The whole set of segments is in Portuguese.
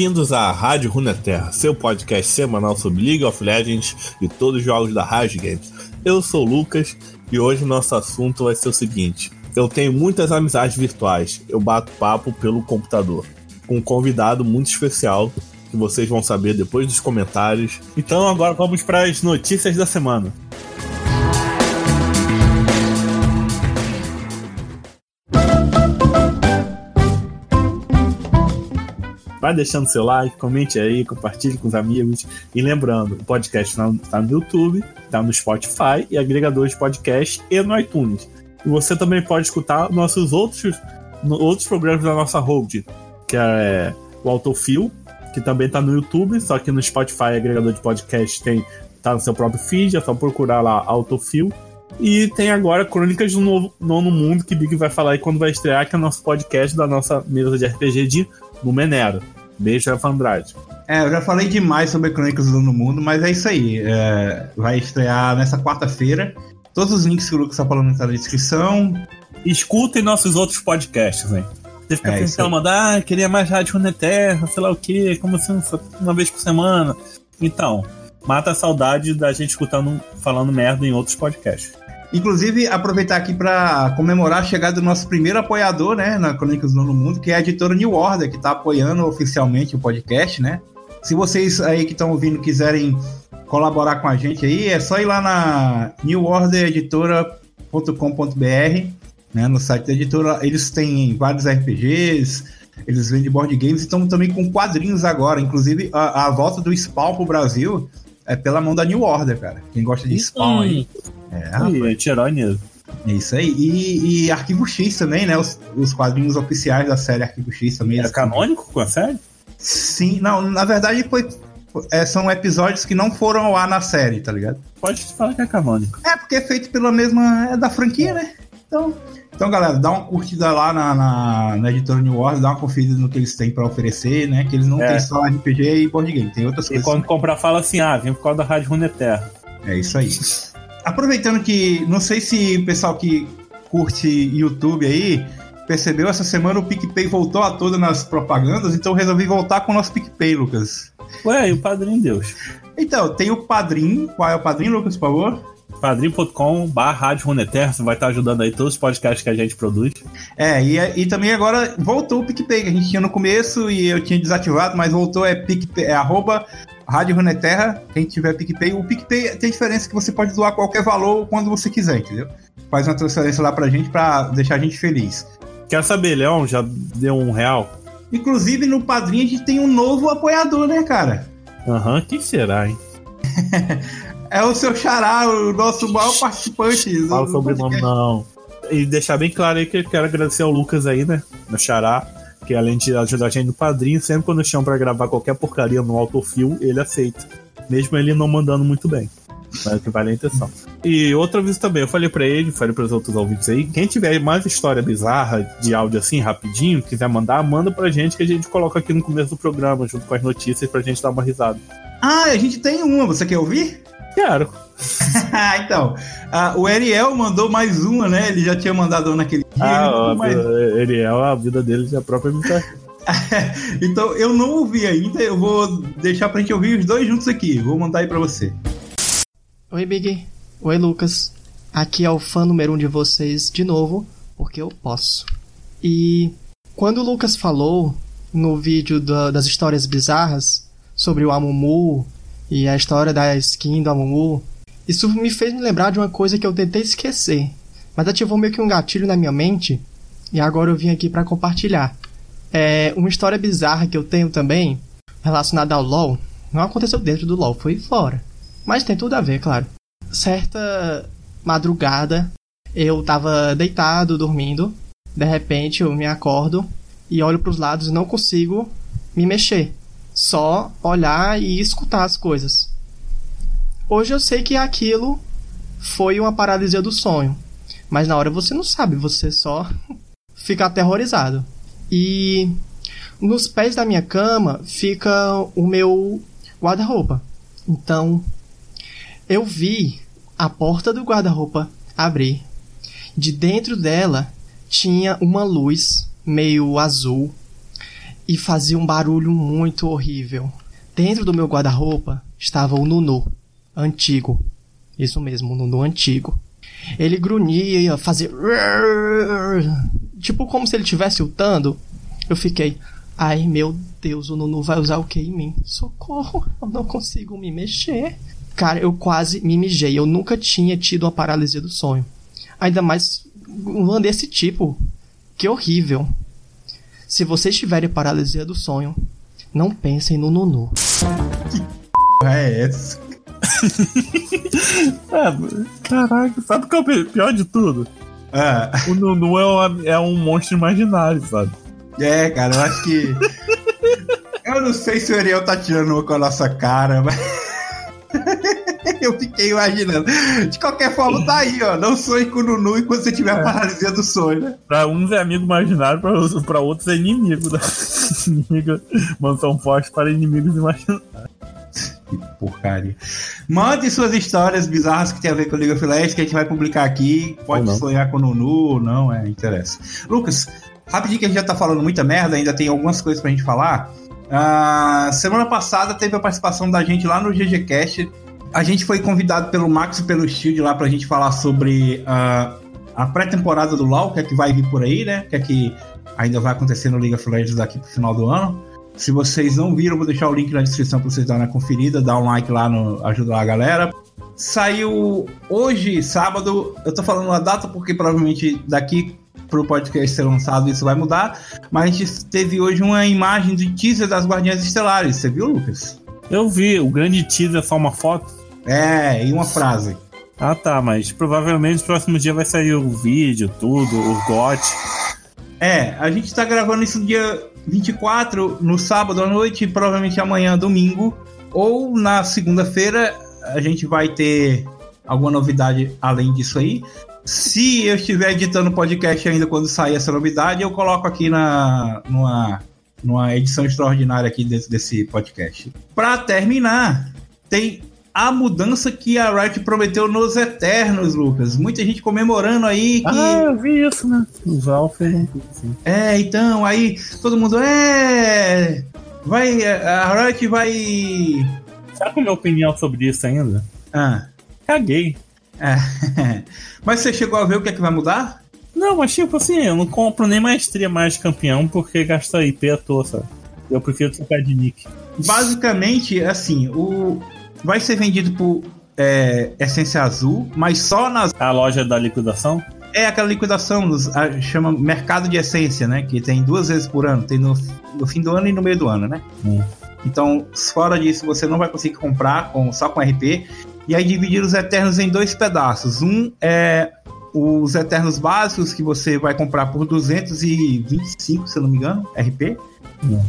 Bem-vindos à Rádio Runeterra, seu podcast semanal sobre League of Legends e todos os jogos da Riot Games. Eu sou o Lucas e hoje nosso assunto vai ser o seguinte: eu tenho muitas amizades virtuais, eu bato papo pelo computador, com um convidado muito especial que vocês vão saber depois dos comentários. Então agora vamos para as notícias da semana. Vai deixando seu like, comente aí, compartilhe com os amigos. E lembrando, o podcast está tá no YouTube, está no Spotify e agregadores de podcast e no iTunes. E você também pode escutar nossos outros, outros programas da nossa hold, que é o Autofil, que também está no YouTube, só que no Spotify, agregador de podcast, tem tá no seu próprio feed, é só procurar lá Autofil. E tem agora Crônicas do Novo, Nono Mundo, que Big vai falar aí quando vai estrear, que é o nosso podcast da nossa mesa de RPG de Numenero. Beijo, Rafa Andrade. É, eu já falei demais sobre Crônicas do Nono Mundo, mas é isso aí. É, vai estrear nessa quarta-feira. Todos os links que o Lucas está falando estão na descrição. Escutem nossos outros podcasts, hein? Você fica é, pensando, mandar, ah, queria mais Rádio Runeterra, sei lá o quê, como assim, uma vez por semana. Então, mata a saudade da gente escutando, falando merda em outros podcasts. Inclusive, aproveitar aqui para comemorar a chegada do nosso primeiro apoiador, né, na Crônicas do Nono Mundo, que é a editora New Order, que está apoiando oficialmente o podcast, né? Se vocês aí que estão ouvindo quiserem colaborar com a gente aí, é só ir lá na newordereditora.com.br, né, no site da editora. Eles têm vários RPGs, eles vendem board games e estão também com quadrinhos agora. Inclusive, a, a volta do Spawn pro Brasil é pela mão da New Order, cara. Quem gosta de Spawn aí. É, rapaz. É herói mesmo. É isso aí. E, e, Arquivo X também, né? Os, os, quadrinhos oficiais da série Arquivo X também. É canônico com a série? Sim, não, na verdade foi. É, são episódios que não foram ao ar na série, tá ligado? Pode falar que é canônico. É, porque é feito pela mesma. É da franquia, né? Então, então, galera, dá uma curtida lá na, na, na editora New Orleans, dá uma conferida no que eles têm para oferecer, né? Que eles não é. têm só RPG e board game, tem outras e coisas. E quando comprar, fala assim: ah, vem por causa da Rádio Runeterra. É isso aí. Aproveitando que, não sei se o pessoal que curte YouTube aí percebeu, essa semana o PicPay voltou a toda nas propagandas, então resolvi voltar com o nosso PicPay, Lucas. Ué, e o Padrinho Deus? Então, tem o Padrinho. Qual é o Padrinho, Lucas, por favor? padrim.com barra você vai estar ajudando aí todos os podcasts que a gente produz. É, e, e também agora voltou o PicPay, que a gente tinha no começo e eu tinha desativado, mas voltou, é, PicPay, é arroba Rádio Runeterra, quem tiver PicPay. O PicPay tem diferença que você pode doar qualquer valor quando você quiser, entendeu? Faz uma transferência lá pra gente pra deixar a gente feliz. Quer saber, Leão? Já deu um real? Inclusive, no Padrinho a gente tem um novo apoiador, né, cara? Aham, uhum, quem será, hein? É o seu xará, o nosso maior participante. Fala sobre nome, não. E deixar bem claro aí que eu quero agradecer ao Lucas aí, né? Meu xará, que além de ajudar a gente no padrinho, sempre quando eu chamo pra gravar qualquer porcaria no autofil, ele aceita. Mesmo ele não mandando muito bem. Mas que vale a intenção. E outra vez também, eu falei para ele, falei para os outros ouvintes aí, quem tiver mais história bizarra de áudio assim, rapidinho, quiser mandar, manda pra gente que a gente coloca aqui no começo do programa, junto com as notícias, pra gente dar uma risada. Ah, a gente tem uma, você quer ouvir? Quero. então, uh, o Ariel mandou mais uma, né? Ele já tinha mandado uma naquele dia. Ah, ó, mais... Ariel, a vida dele já própria me Então, eu não ouvi ainda, eu vou deixar pra gente ouvir os dois juntos aqui. Vou mandar aí pra você. Oi, Big. Oi, Lucas. Aqui é o fã número um de vocês de novo, porque eu posso. E quando o Lucas falou no vídeo da, das histórias bizarras sobre o Amumu e a história da skin do Amumu, isso me fez me lembrar de uma coisa que eu tentei esquecer, mas ativou meio que um gatilho na minha mente e agora eu vim aqui para compartilhar. É uma história bizarra que eu tenho também relacionada ao LoL. Não aconteceu dentro do LoL, foi fora. Mas tem tudo a ver, claro. Certa madrugada, eu tava deitado, dormindo. De repente, eu me acordo e olho para os lados e não consigo me mexer só olhar e escutar as coisas. Hoje eu sei que aquilo foi uma paralisia do sonho, mas na hora você não sabe, você só fica aterrorizado. E nos pés da minha cama fica o meu guarda-roupa. Então eu vi a porta do guarda-roupa abrir. De dentro dela tinha uma luz meio azul e fazia um barulho muito horrível. Dentro do meu guarda-roupa estava o Nunu, antigo. Isso mesmo, o Nunu antigo. Ele grunhia, fazia. Tipo como se ele estivesse lutando. Eu fiquei. Ai meu Deus, o Nunu vai usar o que em mim? Socorro, eu não consigo me mexer. Cara, eu quase me mijei. Eu nunca tinha tido a paralisia do sonho. Ainda mais um desse tipo. Que horrível. Se vocês tiverem paralisia do sonho, não pensem no Nunu. Que porra é essa? é, caraca, sabe o que é o pior de tudo? Ah. O Nunu é, uma, é um monstro imaginário, sabe? É, cara, eu acho que. eu não sei se o Ariel tá tirando uma com a nossa cara, mas. eu fiquei imaginando. De qualquer forma, tá aí, ó. Não sonhe com o Nunu enquanto você tiver a paralisia do sonho, né? Pra uns é amigo imaginário, pra, pra outros é inimigo da inimigo. Mansão forte para inimigos imaginários. Que porcaria. Mande suas histórias bizarras que tem a ver com o League of Legends que a gente vai publicar aqui. Pode sonhar com o Nunu ou não, é, interessa. Lucas, rapidinho que a gente já tá falando muita merda, ainda tem algumas coisas pra gente falar. Uh, semana passada teve a participação da gente lá no GGCast. A gente foi convidado pelo Max e pelo Shield lá pra gente falar sobre uh, a pré-temporada do LoL, que é que vai vir por aí, né? Que é que ainda vai acontecer no League of Legends daqui pro final do ano. Se vocês não viram, vou deixar o link na descrição para vocês darem uma conferida, dar um like lá, no, ajudar a galera. Saiu hoje, sábado, eu tô falando a data porque provavelmente daqui pro podcast ser lançado isso vai mudar, mas a gente teve hoje uma imagem de teaser das Guardiãs Estelares, você viu, Lucas? Eu vi, o grande teaser só uma foto? É, e uma frase. Ah tá, mas provavelmente no próximo dia vai sair o vídeo, tudo, o GOT. É, a gente tá gravando isso dia 24 no sábado à noite, provavelmente amanhã, domingo, ou na segunda-feira a gente vai ter alguma novidade além disso aí. Se eu estiver editando o podcast ainda quando sair essa novidade, eu coloco aqui na numa, numa edição extraordinária aqui desse, desse podcast. Para terminar, tem a mudança que a Riot prometeu nos Eternos, Lucas. Muita gente comemorando aí que. Ah, eu vi isso, né? O Val fez um assim. É, então, aí todo mundo. É. Vai. A Riot vai. Sabe a minha opinião sobre isso ainda? Ah. Caguei. É. Mas você chegou a ver o que é que vai mudar? Não, mas tipo assim, eu não compro nem maestria mais de campeão porque gasta IP à toa, sabe? Eu prefiro trocar de nick. Basicamente, assim, o, vai ser vendido por é, Essência Azul, mas só nas. A loja da liquidação? É aquela liquidação, nos, a, chama Mercado de Essência, né? Que tem duas vezes por ano. Tem no, no fim do ano e no meio do ano, né? Hum. Então, fora disso, você não vai conseguir comprar com, só com RP. E aí dividir os Eternos em dois pedaços. Um é os Eternos básicos, que você vai comprar por 225, se eu não me engano, RP. Hum.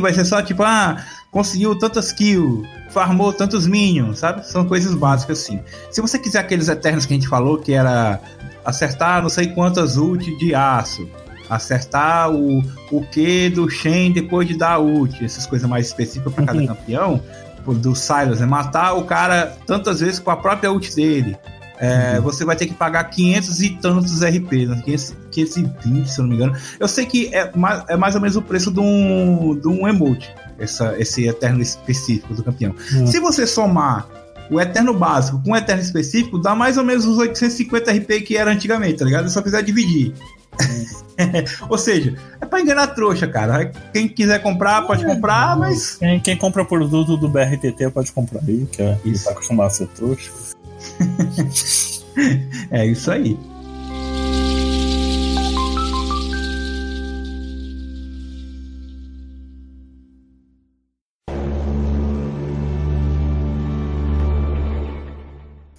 Vai ser só tipo, ah, conseguiu tantas kills, farmou tantos minions, sabe? São coisas básicas assim. Se você quiser aqueles Eternos que a gente falou, que era acertar não sei quantas ult de aço, acertar o, o Q do Shen depois de dar ult, essas coisas mais específicas para cada campeão, do Silas, é matar o cara tantas vezes com a própria ult dele. É, uhum. Você vai ter que pagar 500 e tantos RP, né? 520, se eu não me engano. Eu sei que é mais, é mais ou menos o preço de um, de um emote, essa, esse Eterno específico do campeão. Uhum. Se você somar o Eterno básico com o Eterno específico, dá mais ou menos os 850 RP que era antigamente, tá ligado? É só quiser dividir. Ou seja, é pra enganar trouxa, cara. Quem quiser comprar, pode comprar, mas. Quem, quem compra produto do BRTT pode comprar aí, que é isso. tá acostumado a ser trouxa. é isso aí.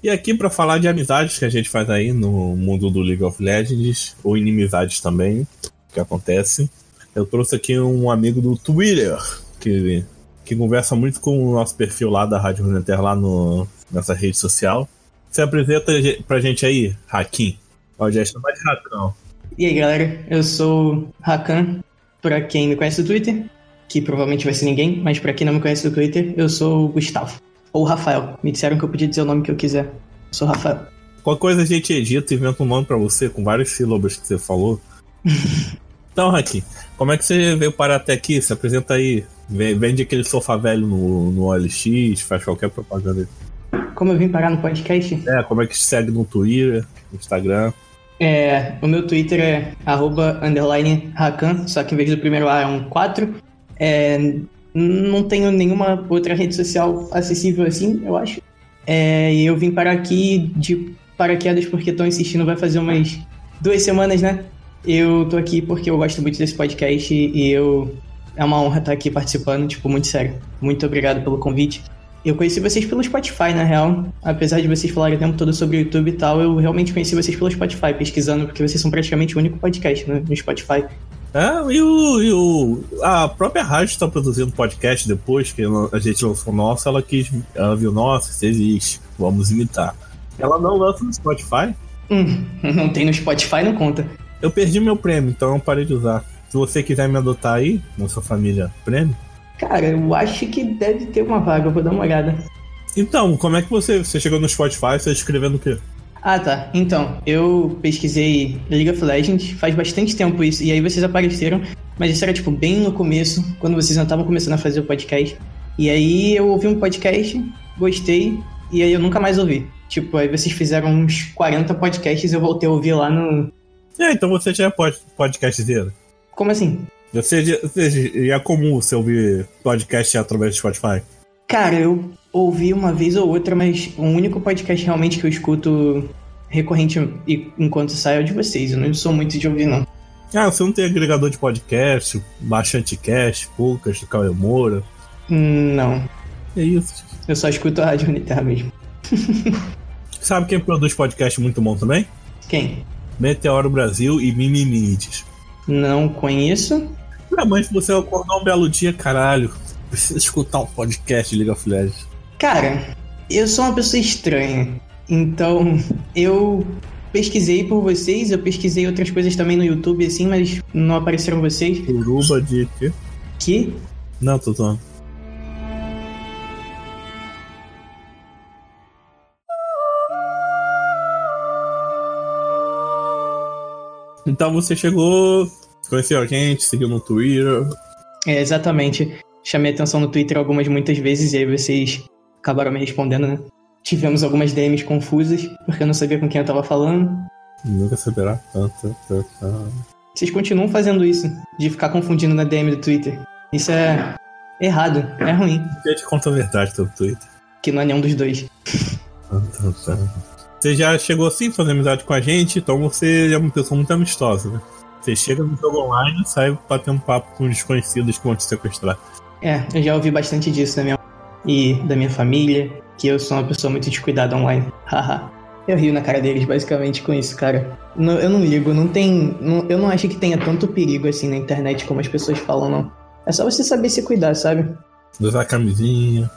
E aqui para falar de amizades que a gente faz aí no mundo do League of Legends, ou inimizades também, que acontece. Eu trouxe aqui um amigo do Twitter, que, que conversa muito com o nosso perfil lá da Rádio Runeter, lá no, nessa rede social. Você apresenta pra gente aí, Hakim. Pode já chamar de Rakan. E aí, galera, eu sou Rakan. Pra quem me conhece do Twitter, que provavelmente vai ser ninguém, mas pra quem não me conhece do Twitter, eu sou o Gustavo. Ou Rafael. Me disseram que eu podia dizer o nome que eu quiser. Eu sou Rafael. Qualquer coisa a gente edita e inventa um nome pra você com várias sílabas que você falou. Então, Raquel, como é que você veio parar até aqui? Se apresenta aí. Vende aquele sofá velho no, no OLX, faz qualquer propaganda aí. Como eu vim parar no podcast? É, como é que te segue no Twitter, no Instagram? É, o meu Twitter é arroba underline Hakan, só que em vez do primeiro A é um 4. É, não tenho nenhuma outra rede social acessível assim, eu acho. É, e eu vim parar aqui de paraquedas porque estão insistindo, vai fazer umas duas semanas, né? Eu tô aqui porque eu gosto muito desse podcast e eu. É uma honra estar aqui participando, tipo, muito sério. Muito obrigado pelo convite. Eu conheci vocês pelo Spotify, na real. Apesar de vocês falarem o tempo todo sobre o YouTube e tal, eu realmente conheci vocês pelo Spotify, pesquisando, porque vocês são praticamente o único podcast no Spotify. É, e, o, e o, a própria rádio está produzindo podcast depois que a gente lançou o nosso, ela quis, ela viu, nossa, isso existe, vamos imitar. Ela não lança no Spotify? Hum, não tem no Spotify, não conta. Eu perdi meu prêmio, então eu parei de usar. Se você quiser me adotar aí, na sua família prêmio. Cara, eu acho que deve ter uma vaga, vou dar uma olhada. Então, como é que você, você chegou no Spotify, você escrevendo o quê? Ah, tá. Então, eu pesquisei League of Legends faz bastante tempo isso, e aí vocês apareceram, mas isso era, tipo, bem no começo, quando vocês não estavam começando a fazer o podcast. E aí eu ouvi um podcast, gostei, e aí eu nunca mais ouvi. Tipo, aí vocês fizeram uns 40 podcasts e eu voltei a ouvir lá no. É, então você já é pod podcastzeiro. Como assim? Você você, é comum você ouvir podcast através do Spotify? Cara, eu ouvi uma vez ou outra, mas o único podcast realmente que eu escuto recorrente enquanto sai é o de vocês. Eu não sou muito de ouvir, não. Ah, você não tem agregador de podcast, Bastante Cast, Poucas, do Cauê Moura? Não. É isso. Eu só escuto a Rádio Unitar mesmo. Sabe quem produz podcast muito bom também? Quem? Meteoro Brasil e Mimimides. Não conheço. Ah, mas você acordou um belo dia, caralho. Precisa escutar um podcast de League of Legends. Cara, eu sou uma pessoa estranha. Então, eu pesquisei por vocês, eu pesquisei outras coisas também no YouTube, assim, mas não apareceram vocês. Suruba de quê? Que? Não, tô. Então você chegou, conheceu a gente, seguiu no Twitter. É, exatamente. Chamei atenção no Twitter algumas muitas vezes e aí vocês acabaram me respondendo, né? Tivemos algumas DMs confusas, porque eu não sabia com quem eu tava falando. Nunca saberá. Vocês continuam fazendo isso, de ficar confundindo na DM do Twitter. Isso é errado, é ruim. Eu te conto a verdade pelo Twitter. Que não é nenhum dos dois. Você já chegou assim, fazer amizade com a gente, então você é uma pessoa muito amistosa, né? Você chega no jogo online e sai batendo papo com desconhecidos que vão te sequestrar. É, eu já ouvi bastante disso da minha e da minha família, que eu sou uma pessoa muito descuidada online. Haha. eu rio na cara deles basicamente com isso, cara. Não, eu não ligo, não tem. Não, eu não acho que tenha tanto perigo assim na internet como as pessoas falam, não. É só você saber se cuidar, sabe? Usar camisinha.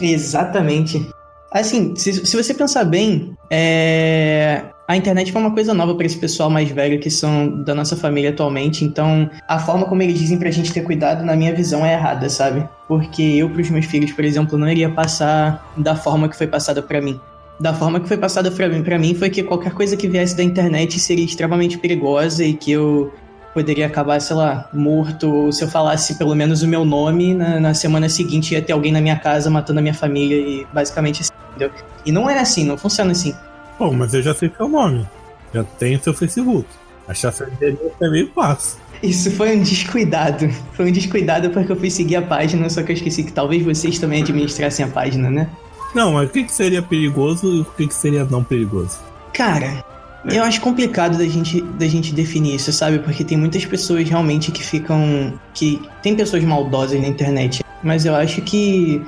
Exatamente. Assim, se, se você pensar bem, é... a internet foi uma coisa nova para esse pessoal mais velho que são da nossa família atualmente. Então, a forma como eles dizem pra gente ter cuidado, na minha visão, é errada, sabe? Porque eu, pros meus filhos, por exemplo, não iria passar da forma que foi passada para mim. Da forma que foi passada pra mim, pra mim foi que qualquer coisa que viesse da internet seria extremamente perigosa e que eu poderia acabar, sei lá, morto, ou se eu falasse pelo menos o meu nome, na, na, semana seguinte ia ter alguém na minha casa matando a minha família e basicamente assim, entendeu? E não é assim, não funciona assim. Bom, mas eu já sei seu nome, já tenho seu Facebook. Achar seu endereço é meio fácil. Isso foi um descuidado. Foi um descuidado porque eu fui seguir a página, só que eu esqueci que talvez vocês também administrassem a página, né? Não, mas o que, que seria perigoso e o que, que seria não perigoso? Cara, eu acho complicado da gente, da gente definir isso, sabe? Porque tem muitas pessoas realmente que ficam. que tem pessoas maldosas na internet. Mas eu acho que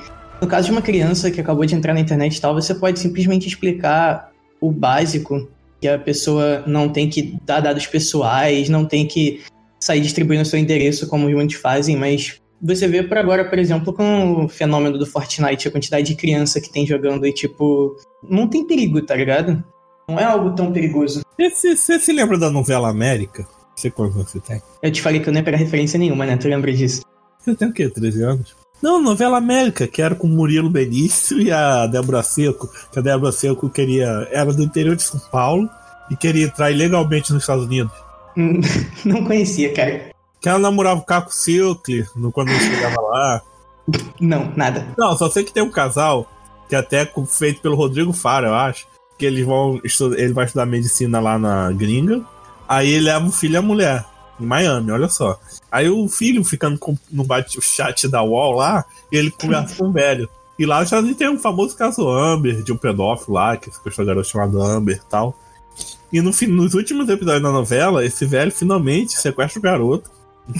no caso de uma criança que acabou de entrar na internet e tal, você pode simplesmente explicar o básico, que a pessoa não tem que dar dados pessoais, não tem que sair distribuindo seu endereço como muitos fazem, mas você vê por agora, por exemplo, com o fenômeno do Fortnite, a quantidade de criança que tem jogando e, tipo, não tem perigo, tá ligado? Não é algo tão perigoso. Você, se lembra da novela América? Você quantos você tem? Eu te falei que eu não ia pegar referência nenhuma, né? Tu lembra disso? Você tem o quê? 13 anos? Não, novela América, que era com o Murilo Benício e a Débora Seco. Que a Débora Seco queria. Era do interior de São Paulo e queria entrar ilegalmente nos Estados Unidos. não conhecia, cara. Que ela namorava o Caco Silkle no, quando ele chegava lá. Não, nada. Não, só sei que tem um casal, que até é feito pelo Rodrigo Fara, eu acho. Que eles vão ele vai estudar medicina lá na gringa. Aí ele leva o filho e a mulher. Em Miami, olha só. Aí o filho ficando com, no bate, o chat da UOL lá, e ele conversa com o velho. E lá já tem um famoso caso Amber, de um pedófilo lá, que ficou a garota chamada Amber e tal. E no, fim- nos últimos episódios da novela, esse velho finalmente sequestra o garoto.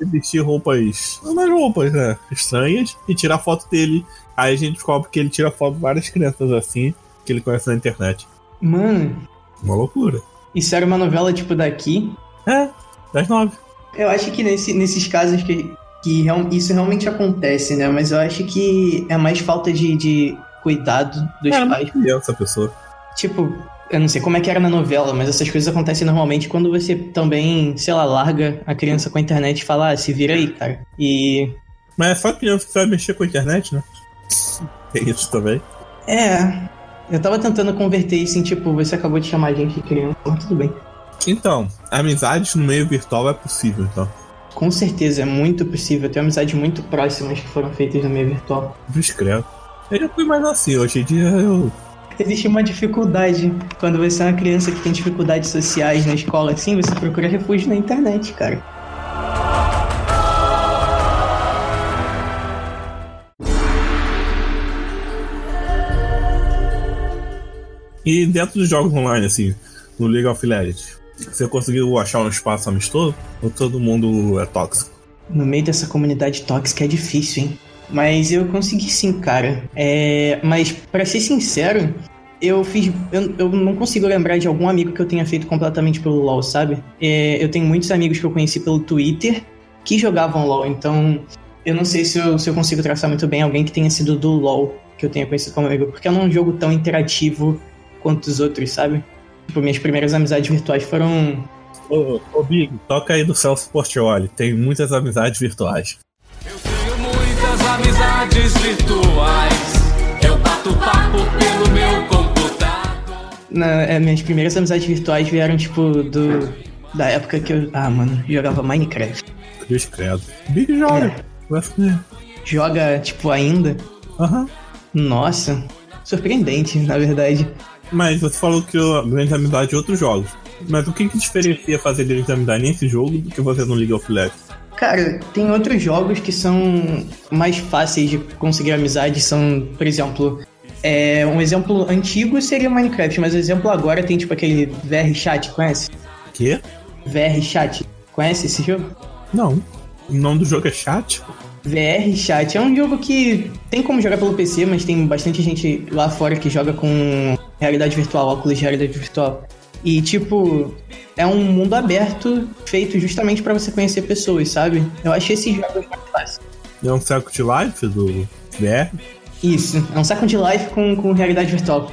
ele vestir roupas. Umas roupas, né? Estranhas. E tirar foto dele. Aí a gente descobre que ele tira foto de várias crianças assim, que ele conhece na internet. Mano, Uma loucura. isso era uma novela tipo daqui. É, das nove. Eu acho que nesse- nesses casos que, que real- isso realmente acontece, né? Mas eu acho que é mais falta de, de cuidado dos É, pais. criança, a pessoa. Tipo, eu não sei como é que era na novela, mas essas coisas acontecem normalmente quando você também, sei lá, larga a criança com a internet e fala, ah, se vira aí, cara. E. Mas é só criança que sabe mexer com a internet, né? Tem isso também. É. Eu tava tentando converter isso em tipo, você acabou de chamar a gente de criança, mas tudo bem. Então, amizades no meio virtual é possível, então. Com certeza, é muito possível ter amizades muito próximas que foram feitas no meio virtual. Discreto. Eu já fui mais assim, hoje em dia eu. Existe uma dificuldade. Quando você é uma criança que tem dificuldades sociais na escola, assim, você procura refúgio na internet, cara. E dentro dos jogos online, assim, no League of Legends, você conseguiu achar um espaço amistoso? Ou todo mundo é tóxico? No meio dessa comunidade tóxica é difícil, hein? Mas eu consegui sim, cara. É... Mas, pra ser sincero, eu fiz. Eu, eu não consigo lembrar de algum amigo que eu tenha feito completamente pelo LoL, sabe? É, Eu tenho muitos amigos que eu conheci pelo Twitter que jogavam LoL, então eu não sei se eu, se eu consigo traçar muito bem alguém que tenha sido do LoL que eu tenha conhecido como amigo, porque é um jogo tão interativo quanto os outros, sabe? Tipo, minhas primeiras amizades virtuais foram Ô, ô Big, toca aí do Celso Portioli. Tem muitas amizades virtuais. Eu tenho muitas amizades virtuais. Eu bato papo pelo meu computador. Na, é, minhas primeiras amizades virtuais vieram, tipo, do. Da época que eu. Ah, mano, jogava Minecraft. Cruz credo. Big joga. É. Joga, tipo, ainda. Aham. Nossa. Surpreendente, na verdade. Mas você falou que a grande amizade de outros jogos. Mas o que, que diferencia fazer grande amizade nesse jogo do que você no League of Legends? Cara, tem outros jogos que são mais fáceis de conseguir amizade. São, por exemplo. É, um exemplo antigo seria Minecraft, mas o exemplo agora tem tipo aquele VR Chat, conhece? Quê? VR Chat, conhece esse jogo? Não. O nome do jogo é chat? VR Chat é um jogo que tem como jogar pelo PC, mas tem bastante gente lá fora que joga com realidade virtual, óculos de realidade virtual. E tipo, é um mundo aberto feito justamente pra você conhecer pessoas, sabe? Eu achei esses jogos mais fáceis. É um Second Life do VR? Isso, é um Second Life com, com realidade virtual.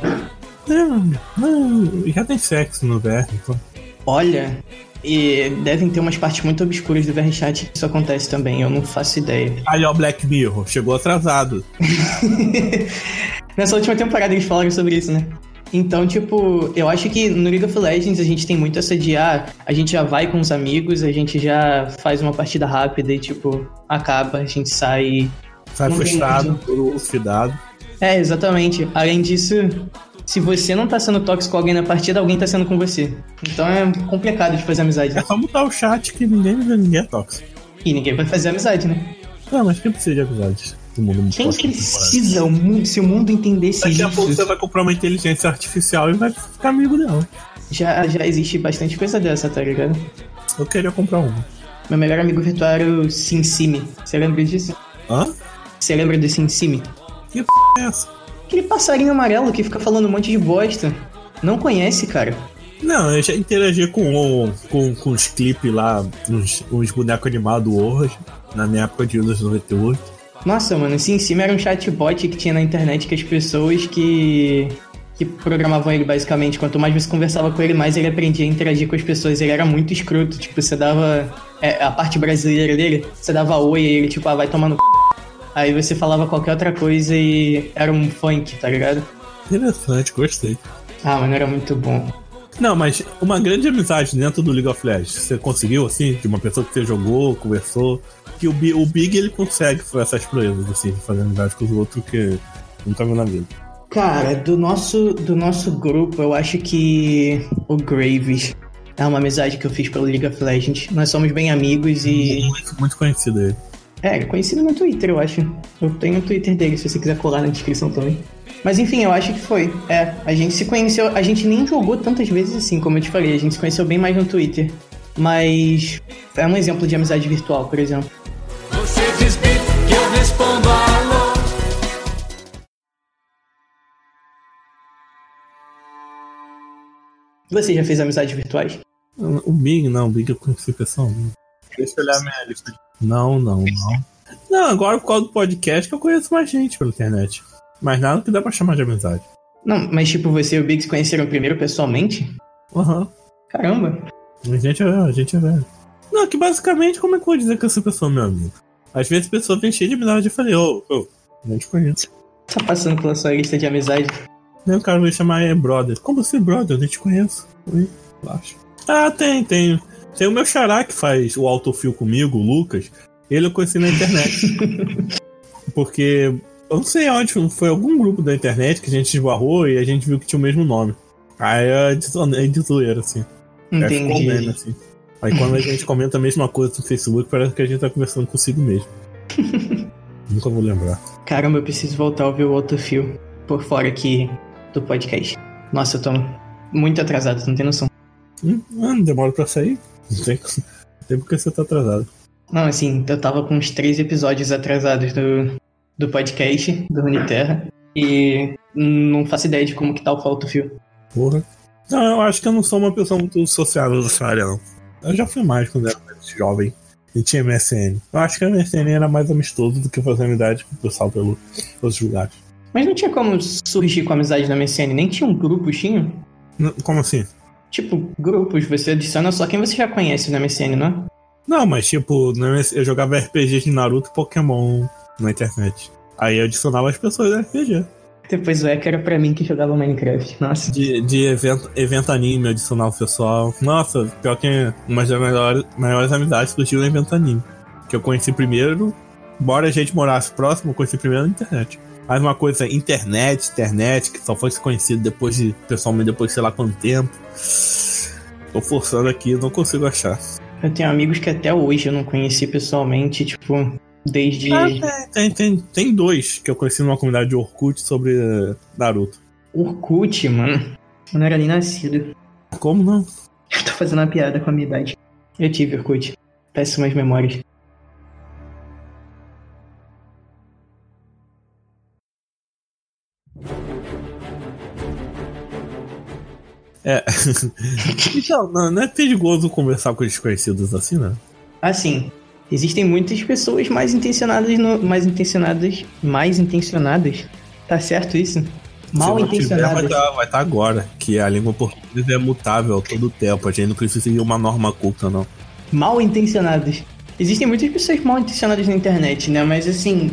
Não, não, já tem sexo no VR, então. Olha, e devem ter umas partes muito obscuras do VR Chat que isso acontece também, eu não faço ideia. Aí, ó, Black Mirror, chegou atrasado. Nessa última temporada eles falaram sobre isso, né? Então, tipo, eu acho que no League of Legends a gente tem muito essa de, ah, a gente já vai com os amigos, a gente já faz uma partida rápida e, tipo, acaba, a gente sai. Sai frustrado, lucidado. É, exatamente. Além disso, se você não tá sendo tóxico com alguém na partida, alguém tá sendo com você. Então é complicado de fazer amizade. É só mudar o chat que ninguém, ninguém é tóxico. E ninguém vai fazer amizade, né? Não, mas quem precisa de amizade? O mundo muito Quem precisa? O mundo, se o mundo entendesse Daqui a pouco você isso. vai comprar uma inteligência artificial e vai ficar amigo dela. Já, já existe bastante coisa dessa, tá ligado? Eu queria comprar uma. Meu melhor amigo virtual era o SimSimi. Você lembra disso? Hã? Você lembra do SimSimi? Que p é essa? Aquele passarinho amarelo que fica falando um monte de bosta. Não conhece, cara? Não, eu já interagi com, o- com, com os clipes lá, uns, uns bonecos animados do Word, na minha época de Windows 98. Nossa, mano, sim, sim, era um chatbot que tinha na internet que as pessoas que que programavam ele basicamente, quanto mais você conversava com ele, mais ele aprendia a interagir com as pessoas. Ele era muito escroto, tipo, você dava é, a parte brasileira dele, você dava oi e ele tipo, ah, vai tomar no c... Aí você falava qualquer outra coisa e era um funk, tá ligado? Interessante, gostei. Ah, mano, era muito bom. Não, mas uma grande amizade dentro do League of Legends. Você conseguiu, assim, de uma pessoa que você jogou, conversou. Que o, Bi- o Big ele consegue fazer essas proezas, assim, de fazer amizade com os outros que nunca viu na vida. Cara, do nosso, do nosso grupo, eu acho que o Graves é uma amizade que eu fiz pelo League of Legends. Nós somos bem amigos e. Muito, muito conhecido. É, ele é conhecido no Twitter, eu acho. Eu tenho o Twitter dele, se você quiser colar na descrição também. Mas enfim, eu acho que foi. É, a gente se conheceu. A gente nem jogou tantas vezes assim, como eu te falei. A gente se conheceu bem mais no Twitter. Mas. É um exemplo de amizade virtual, por exemplo. Você diz bip que eu respondo alô. Você já fez amizades virtuais? O Big, não, o Big eu conheci pessoalmente. Deixa eu olhar minha lista. Não, não, não. Não, agora por causa do podcast que eu conheço mais gente pela internet. Mas nada que dá pra chamar de amizade. Não, mas tipo, você e o Big se conheceram primeiro pessoalmente? Aham. Caramba. A gente é velho, a gente é velho. Não, que basicamente, como é que eu vou dizer que essa pessoa é meu amigo? Às vezes a pessoa vem cheia de amizade e falei, ô, ô, não te conheço. Tá passando pela sua lista de amizade. Aí o cara vai chamar é brother. Como assim, brother? Eu nem te conheço. Oi, relaxa. Ah, tem, tem. Tem o meu xará que faz o autofil comigo, o Lucas. Ele eu conheci na internet. Porque eu não sei onde, foi algum grupo da internet que a gente esbarrou e a gente viu que tinha o mesmo nome. Aí adicionei de zoeira, assim. Aí ficou Entendi. meme, assim. Aí quando a gente comenta a mesma coisa no Facebook, parece que a gente tá conversando consigo mesmo. Nunca vou lembrar. Caramba, eu preciso voltar a ouvir o outro fio por fora aqui do podcast. Nossa, eu tô muito atrasado, não tem noção. Hum, ah, não demora pra sair? Não tem, não tem porque você tá atrasado. Não, assim, eu tava com uns três episódios atrasados do, do podcast, do Runeterra, e não faço ideia de como que tá o falta fio. Porra. Não, eu acho que eu não sou uma pessoa muito sociável nessa área, não. Eu já fui mais quando era mais jovem e tinha MSN. Eu acho que a MSN era mais amistoso do que fazer amizade com o pessoal pelo, pelos lugares. Mas não tinha como surgir com amizade na MSN, nem tinha um grupo, tinha? Não, Como assim? Tipo, grupos, você adiciona só quem você já conhece na MSN, não é? Não, mas tipo, eu jogava RPG de Naruto e Pokémon na internet. Aí eu adicionava as pessoas do RPG. Depois o Eka era pra mim que jogava Minecraft. Nossa. De, de evento, evento anime, adicionava o pessoal. Nossa, pior que uma das maiores, maiores amizades surgiu no evento anime. Que eu conheci primeiro, embora a gente morasse próximo, eu conheci primeiro na internet. Mas uma coisa, internet, internet, que só foi conhecido depois de, pessoalmente, depois de sei lá quanto tempo. Tô forçando aqui, não consigo achar. Eu tenho amigos que até hoje eu não conheci pessoalmente, tipo, desde. Ah, tem, tem, tem, dois que eu conheci numa comunidade de Orkut sobre eh, Naruto. Orkut, mano. Eu não era nem nascido. Como não? Eu tô fazendo uma piada com a minha idade. Eu tive Orkut. Péssimas memórias. É. então, não, não é perigoso conversar com desconhecidos assim, né? Assim, existem muitas pessoas mais intencionadas no, mais intencionadas, mais intencionadas. Tá certo isso? Mal não tiver, vai intencionadas. estar tá agora, que a língua portuguesa é mutável todo o tempo. A gente não precisa seguir uma norma culta, não. Mal intencionadas. Existem muitas pessoas mal intencionadas na internet, né? Mas assim,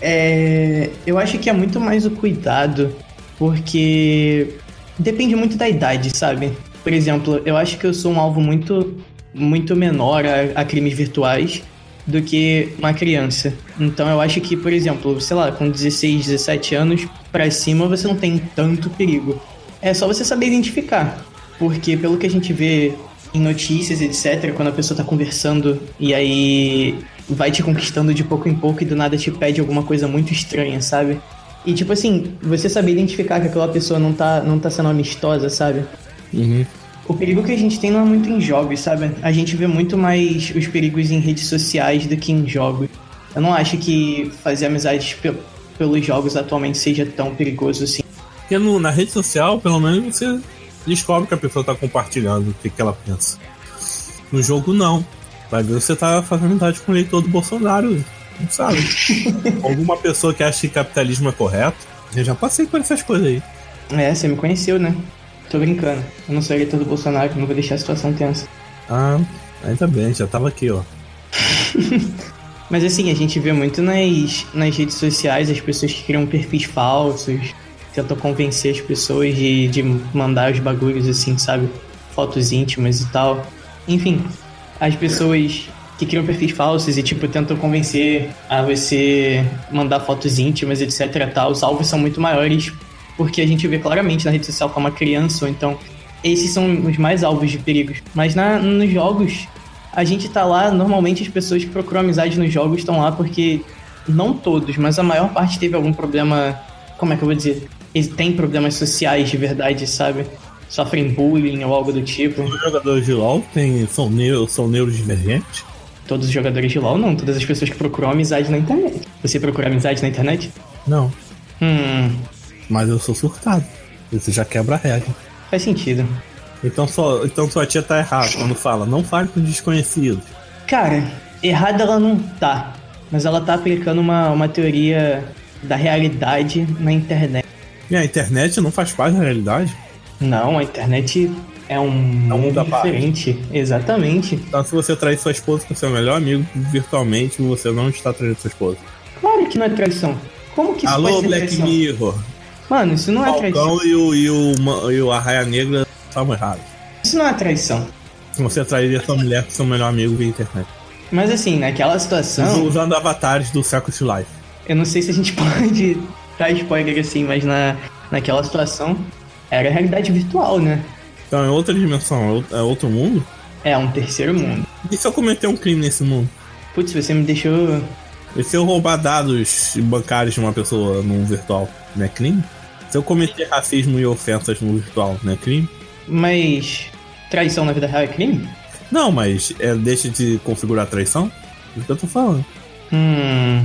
é... eu acho que é muito mais o cuidado, porque depende muito da idade, sabe? Por exemplo, eu acho que eu sou um alvo muito, muito menor a, a crimes virtuais do que uma criança. Então eu acho que, por exemplo, sei lá, com 16, 17 anos pra cima você não tem tanto perigo. É só você saber identificar. Porque pelo que a gente vê em notícias, etc., quando a pessoa tá conversando e aí vai te conquistando de pouco em pouco e do nada te pede alguma coisa muito estranha, sabe? E tipo assim, você saber identificar que aquela pessoa não tá, não tá sendo amistosa, sabe? O perigo que a gente tem não é muito em jogos, sabe? A gente vê muito mais os perigos em redes sociais do que em jogos. Eu não acho que fazer amizades pe- pelos jogos atualmente seja tão perigoso assim. Porque no- na rede social, pelo menos, você descobre que a pessoa tá compartilhando o que, que ela pensa. No jogo, não. Vai ver você tá fazendo amizade com o eleitor do Bolsonaro. Não sabe. Alguma pessoa que acha que capitalismo é correto. Eu já passei por essas coisas aí. É, você me conheceu, né? Tô brincando. Eu não sou eleitor do Bolsonaro, não vou deixar a situação tensa. Ah, ainda bem, já tava aqui, ó. Mas assim, a gente vê muito nas, nas redes sociais as pessoas que criam perfis falsos, tentam convencer as pessoas de, de mandar os bagulhos assim, sabe? Fotos íntimas e tal. Enfim, as pessoas que criam perfis falsos e, tipo, tentam convencer a você mandar fotos íntimas, etc. Tal. Os alvos são muito maiores porque a gente vê claramente na rede social como uma criança, ou então esses são os mais alvos de perigos. Mas na, nos jogos, a gente tá lá, normalmente as pessoas que procuram amizade nos jogos estão lá porque não todos, mas a maior parte teve algum problema, como é que eu vou dizer? Eles têm problemas sociais de verdade, sabe? Sofrem bullying ou algo do tipo. Os jogadores de LoL tem, são, neuro, são neurodivergentes? Todos os jogadores de LoL não, todas as pessoas que procuram amizade na internet. Você procura amizade na internet? Não, Hum, mas eu sou surtado. Isso já quebra a regra. faz sentido. Então, só, então sua tia tá errada quando fala, não fale com desconhecidos. Cara, errada ela não tá, mas ela tá aplicando uma, uma teoria da realidade na internet. E a internet não faz parte da realidade? Não, a internet é um mundo mundo à parte. diferente. Exatamente. Então, se você trair sua esposa com seu melhor amigo virtualmente, você não está traindo sua esposa. Claro que não é traição. Como que isso Alô, Black traição? Mirror. Mano, isso não é traição. E o, e, o, e o Arraia Negra estavam errados. Isso não é traição. Você trairia sua mulher com seu melhor amigo via internet. Mas assim, naquela situação, Usando avatares do Secret Life. eu não sei se a gente pode dar spoiler assim, mas na, naquela situação era realidade virtual, né? Então é outra dimensão, é é outro mundo. É um terceiro mundo. E se eu cometer um crime nesse mundo? Putz, você me deixou. E se eu roubar dados bancários de uma pessoa no virtual, não é crime? Se eu cometer racismo e ofensas no virtual, não é crime? Mas. Traição na vida real é crime? Não, mas é, deixa de configurar traição? É Isso que eu tô falando. Hum.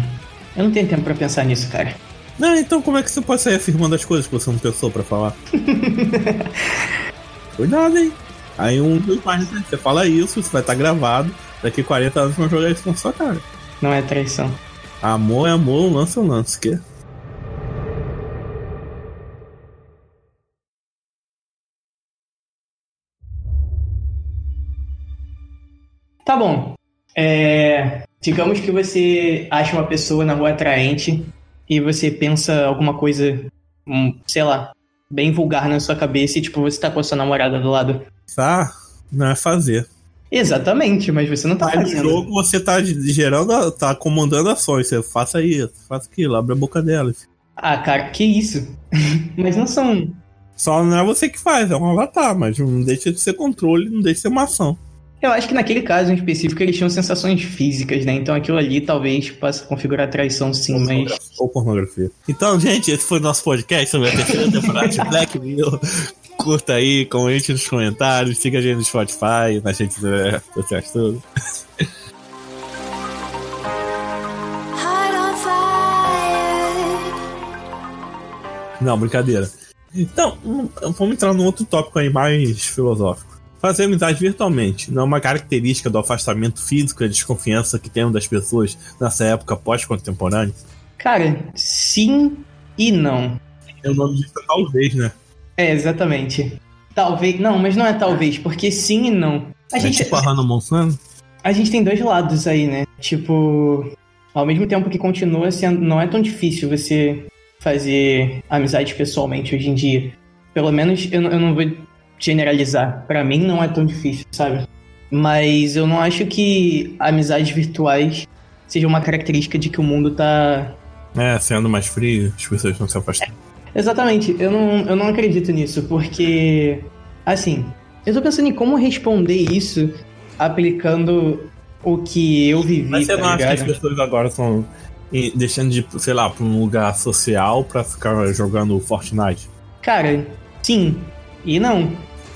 Eu não tenho tempo pra pensar nisso, cara. Não, então como é que você pode sair afirmando as coisas que você não pensou pra falar? Cuidado, hein? Aí um dos mais você fala isso, isso vai estar gravado. Daqui 40 anos vão jogar isso na sua cara. Não é traição. Amor é amor, lance é lance. Que? Tá bom. É, digamos que você acha uma pessoa na rua atraente e você pensa alguma coisa, hum, sei lá, bem vulgar na sua cabeça e tipo, você tá com a sua namorada do lado. Tá? Não é fazer. Exatamente, mas você não tá Mas no fazendo. jogo você tá gerando, tá comandando ações. Você faça isso, faça aquilo, abre a boca delas. Ah, cara, que isso? mas não são. Só não é você que faz, é um avatar, mas não deixa de ser controle, não deixa de ser uma ação. Eu acho que naquele caso em específico eles tinham sensações físicas, né? Então aquilo ali talvez possa configurar traição sim, mas. Ou pornografia. Então, gente, esse foi o nosso podcast sobre a terceira temporada de Black Mirror. Curta aí, comente nos comentários, siga a gente no Spotify, nas redes sociais tudo. Não, brincadeira. Então, hum, vamos entrar num outro tópico aí mais filosófico. Fazer amizade virtualmente não é uma característica do afastamento físico e a desconfiança que temos das pessoas nessa época pós-contemporânea? Cara, sim e não. É o nome disso talvez, né? É, exatamente. Talvez. Não, mas não é talvez, porque sim e não. A É gente, tipo a Hannah Montana. a gente tem dois lados aí, né? Tipo, ao mesmo tempo que continua sendo. Não é tão difícil você fazer amizade pessoalmente hoje em dia. Pelo menos eu, não- eu não vou generalizar. Pra mim não é tão difícil, sabe? Mas eu não acho que amizades virtuais seja uma característica de que o mundo tá É, sendo mais frio, as pessoas não se afastam. Exatamente, eu não, eu não acredito nisso, porque, assim, eu tô pensando em como responder isso aplicando o que eu vivi, Mas você tá não acha que as ligado? pessoas agora estão deixando de, sei lá, pra um lugar social pra ficar jogando Fortnite? Cara, sim e não.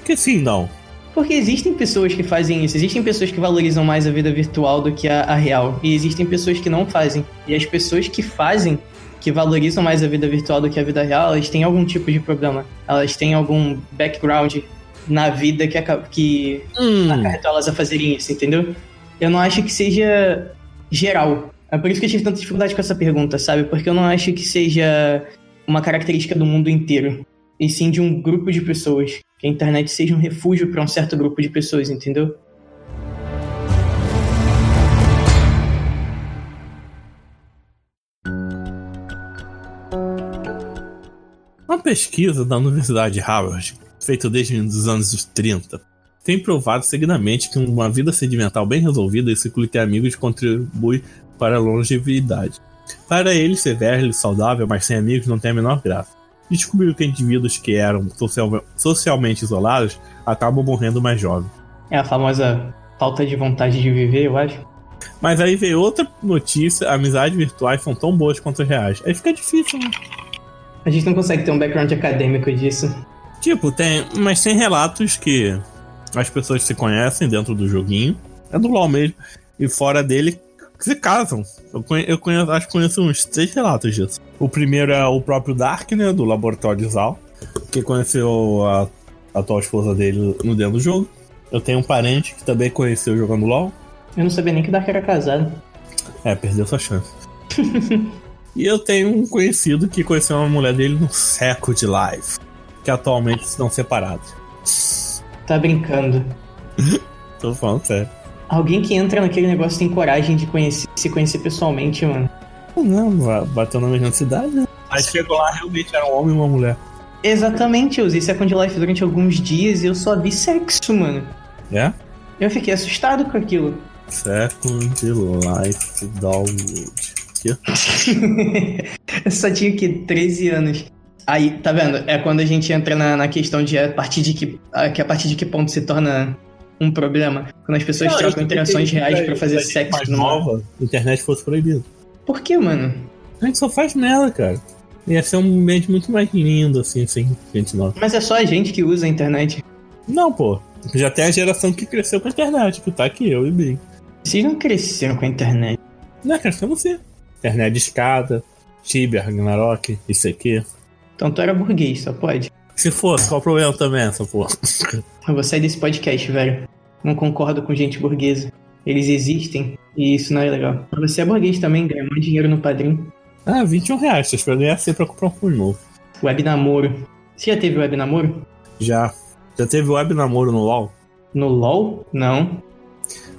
Que sim, não. Porque existem pessoas que fazem isso, existem pessoas que valorizam mais a vida virtual do que a, a real, e existem pessoas que não fazem. E as pessoas que fazem, que valorizam mais a vida virtual do que a vida real, elas têm algum tipo de problema. Elas têm algum background na vida que, que Hum, acarretou elas a fazerem isso, entendeu? Eu não acho que seja geral. É por isso que eu tive tanta dificuldade com essa pergunta, sabe? Porque eu não acho que seja uma característica do mundo inteiro. E sim de um grupo de pessoas. Que a internet seja um refúgio para um certo grupo de pessoas, entendeu? Pesquisa da Universidade de Harvard, feita desde os anos 30, tem provado seguidamente que uma vida sentimental bem resolvida e ciclo de amigos contribui para a longevidade. Para ele, ser velho e saudável, mas sem amigos, não tem a menor graça. Descobriu que indivíduos que eram social- socialmente isolados acabam morrendo mais jovens. É a famosa falta de vontade de viver, eu acho. Mas aí veio outra notícia: amizades virtuais são tão boas quanto as reais. Aí fica difícil, né? A gente não consegue ter um background acadêmico disso. Tipo, tem. Mas tem relatos que as pessoas se conhecem dentro do joguinho. É do LOL mesmo. E fora dele se casam. Eu conheço, eu conheço acho que conheço uns três relatos disso. O primeiro é o próprio Dark, né? Do Laboratório Zal. Que conheceu a, a atual esposa dele no dentro do jogo. Eu tenho um parente que também conheceu jogando LOL. Eu não sabia nem que o Dark era casado. É, perdeu sua chance. e eu tenho um conhecido que conheceu uma mulher dele no século de live. Que atualmente estão separados. Tá brincando. Tô falando sério. Alguém que entra naquele negócio tem coragem de conhecer, se conhecer pessoalmente, mano. Não, ba- bateu na mesma cidade, né? Aí chegou lá, realmente era um homem e uma mulher. Exatamente, eu usei Second Life durante alguns dias e eu só vi sexo, mano. É? Eu fiquei assustado com aquilo. Second Life Download. Aqui. eu só tinha que 13 anos. Aí, tá vendo? É quando a gente entra na, na questão de a partir de que, a, que a partir de que ponto se torna um problema. Quando as pessoas trocam interações reais pra fazer sexo mais numa... nova, a internet fosse proibida. Por que, mano? A gente só faz merda, cara. Ia ser um ambiente muito mais lindo, assim, sem gente nova. Mas é só a gente que usa a internet. Não, pô. Já tem a geração que cresceu com a internet, que tá aqui, eu e Big. Vocês não cresceram com a internet. Não, crescemos sim. Internet de escada, Tibia, Ragnarok, isso aqui. Então tu era burguês, só pode. Se fosse, qual o problema também, essa porra? Eu vou sair desse podcast, velho. Não concordo com gente burguesa. Eles existem e isso não é legal. Mas Você é burguês também, ganha muito dinheiro no padrinho. Ah, 21 reais. Vocês podem ganhar 100 pra comprar um fone novo. Web namoro. Você já teve web namoro? Já. Já teve web namoro no LoL? No LOL? Não.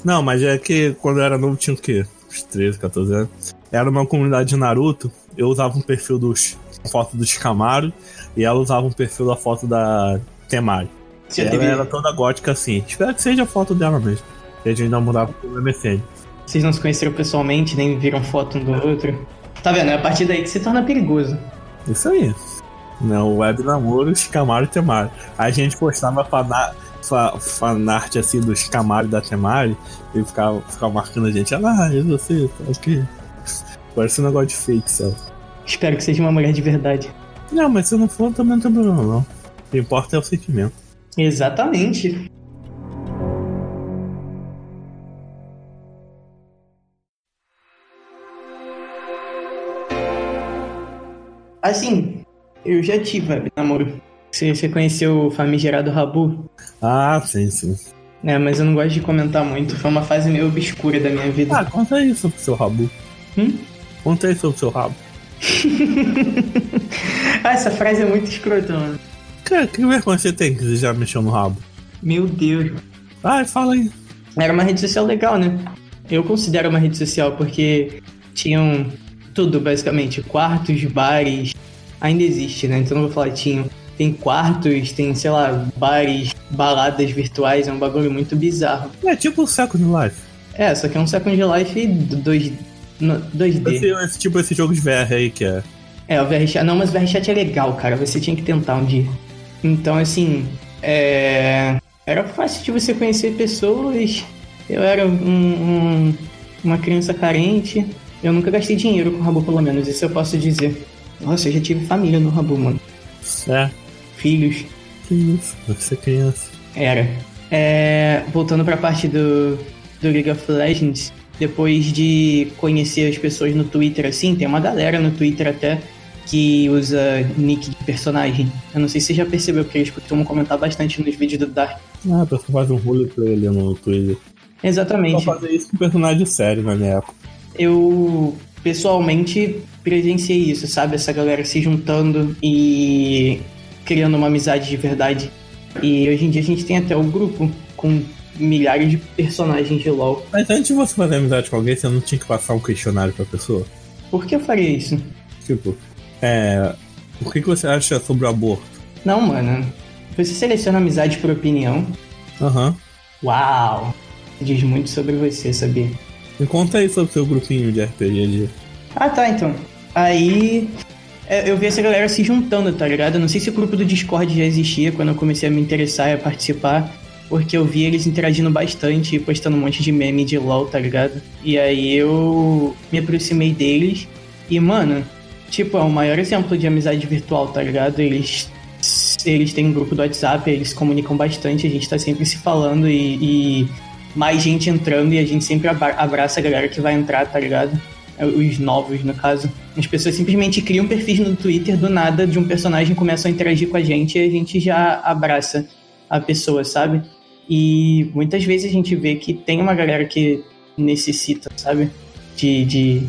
Não, mas é que quando eu era novo tinha o quê? Uns 13, 14 anos. Era uma comunidade de Naruto. Eu usava um perfil dos foto do Shikamaru e ela usava um perfil da foto da Temari. Você ela teve... era toda gótica assim. Espero que seja a foto dela mesmo. E a gente namorava pelo MSN. Vocês não se conheceram pessoalmente, nem viram foto um do outro. Tá vendo? É a partir daí que se torna perigoso. Isso aí. Não, web namoro, Shikamaru e Temari. A gente postava fana, fa, fanart assim do Shikamaru e da Temari e ficava, ficava marcando a gente. Ah lá, e você, tá aqui. Parece um negócio de fake, sabe? Espero que seja uma mulher de verdade. Não, mas se não for, também não tem problema, não. O que importa é o sentimento. Exatamente. Assim, eu já tive namoro. Você, você conheceu o famigerado Rabu? Ah, sim, sim. É, mas eu não gosto de comentar muito. Foi uma fase meio obscura da minha vida. Ah, conta aí sobre o seu rabo. Hum? Conta aí sobre o seu rabo. ah, essa frase é muito escrota, mano. Cara, que vergonha você tem que você já mexeu no rabo? Meu Deus. Ai, fala aí. Era uma rede social legal, né? Eu considero uma rede social porque tinham tudo, basicamente. Quartos, bares. Ainda existe, né? Então não vou falar tinham. Tem quartos, tem, sei lá, bares, baladas virtuais. É um bagulho muito bizarro. É tipo o Second Life. É, só que é um Second Life 2, no- 2D. Esse, esse tipo esse jogo de VR aí que é. É, o VRChat. Não, mas o VRChat é legal, cara. Você tinha que tentar um dia. Então, assim. É. Era fácil de você conhecer pessoas. Eu era um, um- uma criança carente. Eu nunca gastei dinheiro com o Rabu, pelo menos. Isso eu posso dizer. Nossa, eu já tive família no Rabu, mano. É. Filhos. Que isso, você é criança. Era. É, voltando pra parte do, do League of Legends, depois de conhecer as pessoas no Twitter assim, tem uma galera no Twitter até que usa nick de personagem. Eu não sei se você já percebeu, porque eles costumam comentar bastante nos vídeos do Dark. Ah, a pessoa faz um roleplay ali no Twitter. Só Exatamente. fazer isso com personagem sério na minha época. Eu pessoalmente presenciei isso, sabe? Essa galera se juntando e criando uma amizade de verdade. E hoje em dia a gente tem até o grupo com milhares de personagens de LoL. Mas antes de você fazer amizade com alguém, você não tinha que passar um questionário pra pessoa? Por que eu faria isso? Tipo, é. O que, que você acha sobre o aborto? Não, mano. Você seleciona amizade por opinião. Aham. Uau! Diz muito sobre você, sabia? Me conta aí sobre o seu grupinho de RPG de. Ah, tá, então. Aí é, eu vi essa galera se juntando, tá ligado? Eu não sei se o grupo do Discord já existia quando eu comecei a me interessar e a participar, porque eu vi eles interagindo bastante e postando um monte de meme de LOL, tá ligado? E aí eu me aproximei deles e, mano, tipo, é o maior exemplo de amizade virtual, tá ligado? Eles. Eles têm um grupo do WhatsApp, eles comunicam bastante, a gente tá sempre se falando e, e mais gente entrando e a gente sempre abra- abraça a galera que vai entrar, tá ligado? É, Os novos, no caso. As pessoas simplesmente criam perfis no Twitter do nada de um personagem começam a interagir com a gente e a gente já abraça a pessoa, sabe? E muitas vezes a gente vê que tem uma galera que necessita, sabe? De, de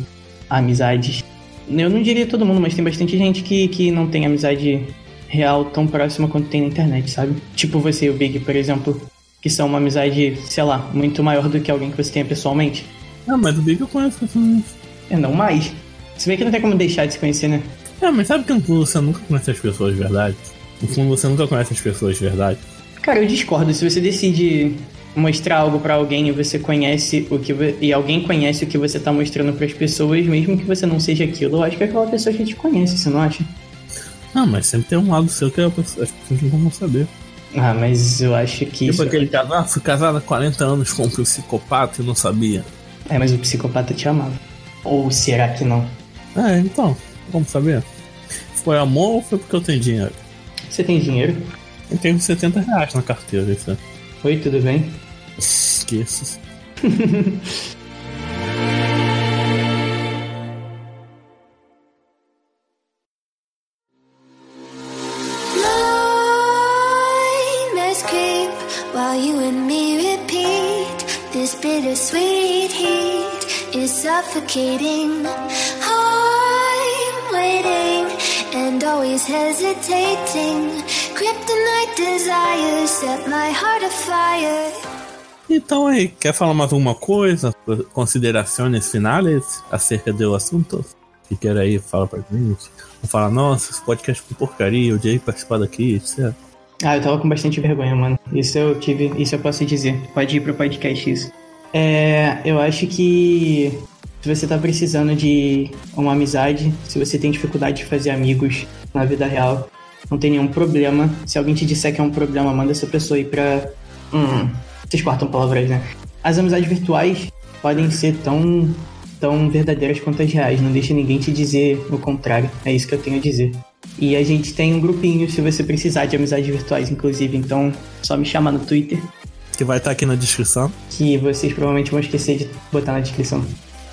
amizades. Eu não diria todo mundo, mas tem bastante gente que, que não tem amizade real tão próxima quanto tem na internet, sabe? Tipo você e o Big, por exemplo, que são uma amizade, sei lá, muito maior do que alguém que você tenha pessoalmente. Ah, mas o Big eu conheço assim. É, não mais. Se bem que não tem como deixar de se conhecer, né? É, mas sabe que no fundo você nunca conhece as pessoas de verdade? No fundo você nunca conhece as pessoas de verdade. Cara, eu discordo. Se você decide mostrar algo pra alguém e você conhece o que e alguém conhece o que você tá mostrando pras pessoas, mesmo que você não seja aquilo, eu acho que aquela pessoa já te conhece, você não acha? Ah, mas sempre tem um lado seu que a pessoa- as pessoas não vão saber. Ah, mas eu acho que Tipo isso... aquele casal, ah, fui casado há 40 anos com um psicopata e não sabia. É, mas o psicopata te amava. Ou será que não? É, então, vamos saber. Foi amor ou foi porque eu tenho dinheiro? Você tem dinheiro? Eu tenho 70 reais na carteira, isso é. Oi, tudo bem? Esqueça. Nightmares always hesitating. Kryptonite desires set my heart afire. Então aí, quer falar mais alguma coisa? Considerações finais acerca do assunto? Que quer aí, fala pra gente. Ou fala, nossa, esse podcast é porcaria, eu odiei participar daqui, etc. Ah, eu tava com bastante vergonha, mano. Isso eu tive, isso eu posso dizer. Pode ir pro podcast isso. É, eu acho que se você tá precisando de uma amizade, se você tem dificuldade de fazer amigos na vida real, não tem nenhum problema. Se alguém te disser que é um problema, manda essa pessoa ir pra. Hum, vocês cortam palavras, né? As amizades virtuais podem ser tão, tão verdadeiras quanto as reais. Não deixa ninguém te dizer o contrário. É isso que eu tenho a dizer. E a gente tem um grupinho se você precisar de amizades virtuais, inclusive. Então, só me chamar no Twitter, Que vai estar aqui na descrição. que vocês provavelmente vão esquecer de botar na descrição.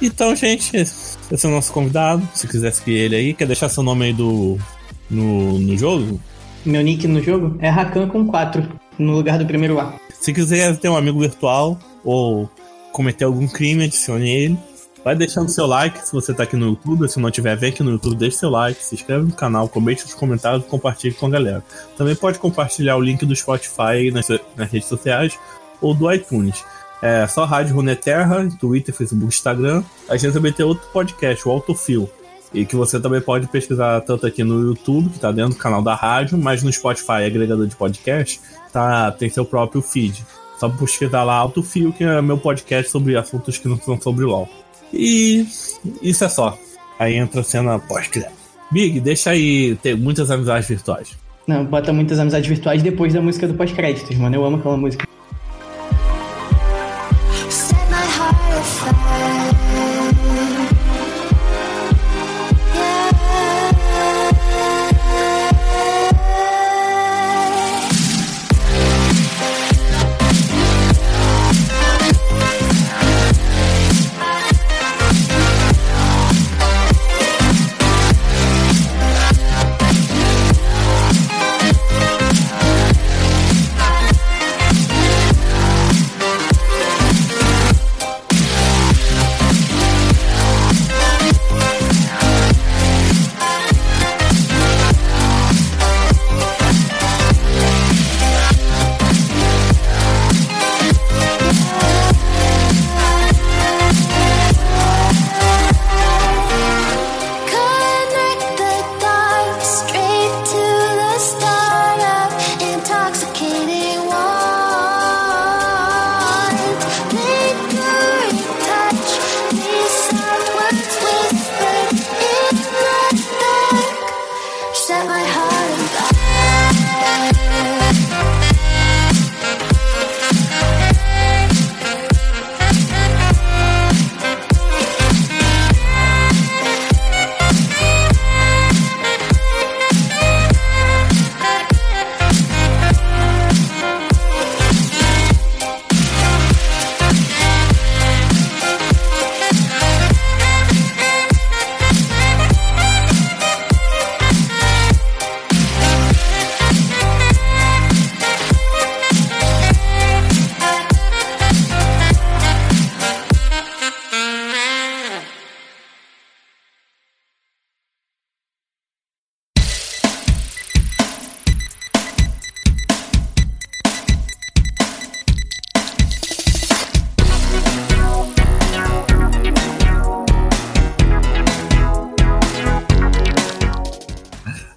Então, gente, esse é o nosso convidado. Se quiser seguir ele aí, quer deixar seu nome aí do. No, no jogo? Meu nick no jogo é Rakan com 4, no lugar do primeiro A. Se quiser ter um amigo virtual ou cometer algum crime, adicione ele. Vai deixando seu like se você tá aqui no YouTube. Se não tiver, vem aqui no YouTube, deixa seu like, se inscreve no canal, comente nos comentários e compartilhe com a galera. Também pode compartilhar o link do Spotify nas, nas redes sociais ou do iTunes. É só Rádio Runeterra, Twitter, Facebook, Instagram. A gente também tem outro podcast, o Autofil. E que você também pode pesquisar tanto aqui no YouTube, que tá dentro do canal da rádio, mas no Spotify, agregador de podcast, tá, tem seu próprio feed. Só pesquisar lá Autofil, que é meu podcast sobre assuntos que não são sobre LOL. E isso é só. Aí entra a cena pós-crédito. Big, deixa aí ter muitas amizades virtuais. Não, bota muitas amizades virtuais depois da música do pós-créditos, mano. Eu amo aquela música.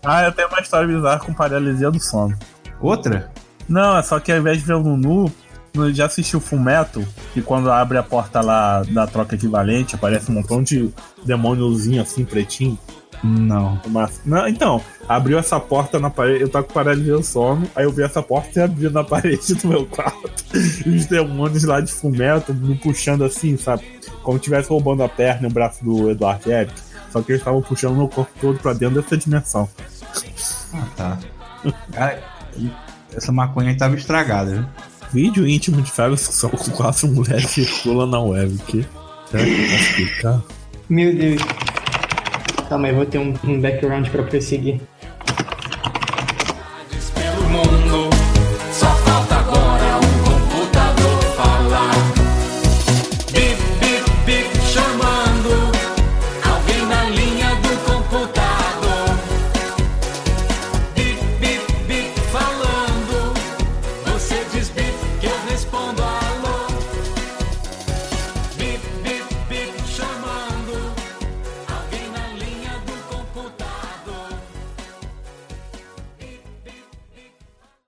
Ah, eu tenho uma história bizarra com paralisia do sono. Outra? Não, é só que ao invés de ver o Nunu, já assistiu Fumeto, que quando abre a porta lá da troca equivalente, aparece um montão de demôniozinho assim, pretinho. Não. Uma- Não, então, abriu essa porta na parede, eu tava com paralisia do sono, aí eu vi essa porta e abriu na parede do meu quarto. E os demônios lá de fumeto me puxando assim, sabe? Como se estivesse roubando a perna e o braço do Eduardo Eric. Só que eles estavam puxando meu corpo todo pra dentro dessa dimensão. Ah, tá. Cara, essa maconha aí tava estragada, viu? Vídeo íntimo de Fábio só com quatro mulheres circula na web. Que... Será que eu posso explicar? Meu Deus. Calma aí, vou ter um, um background pra prosseguir.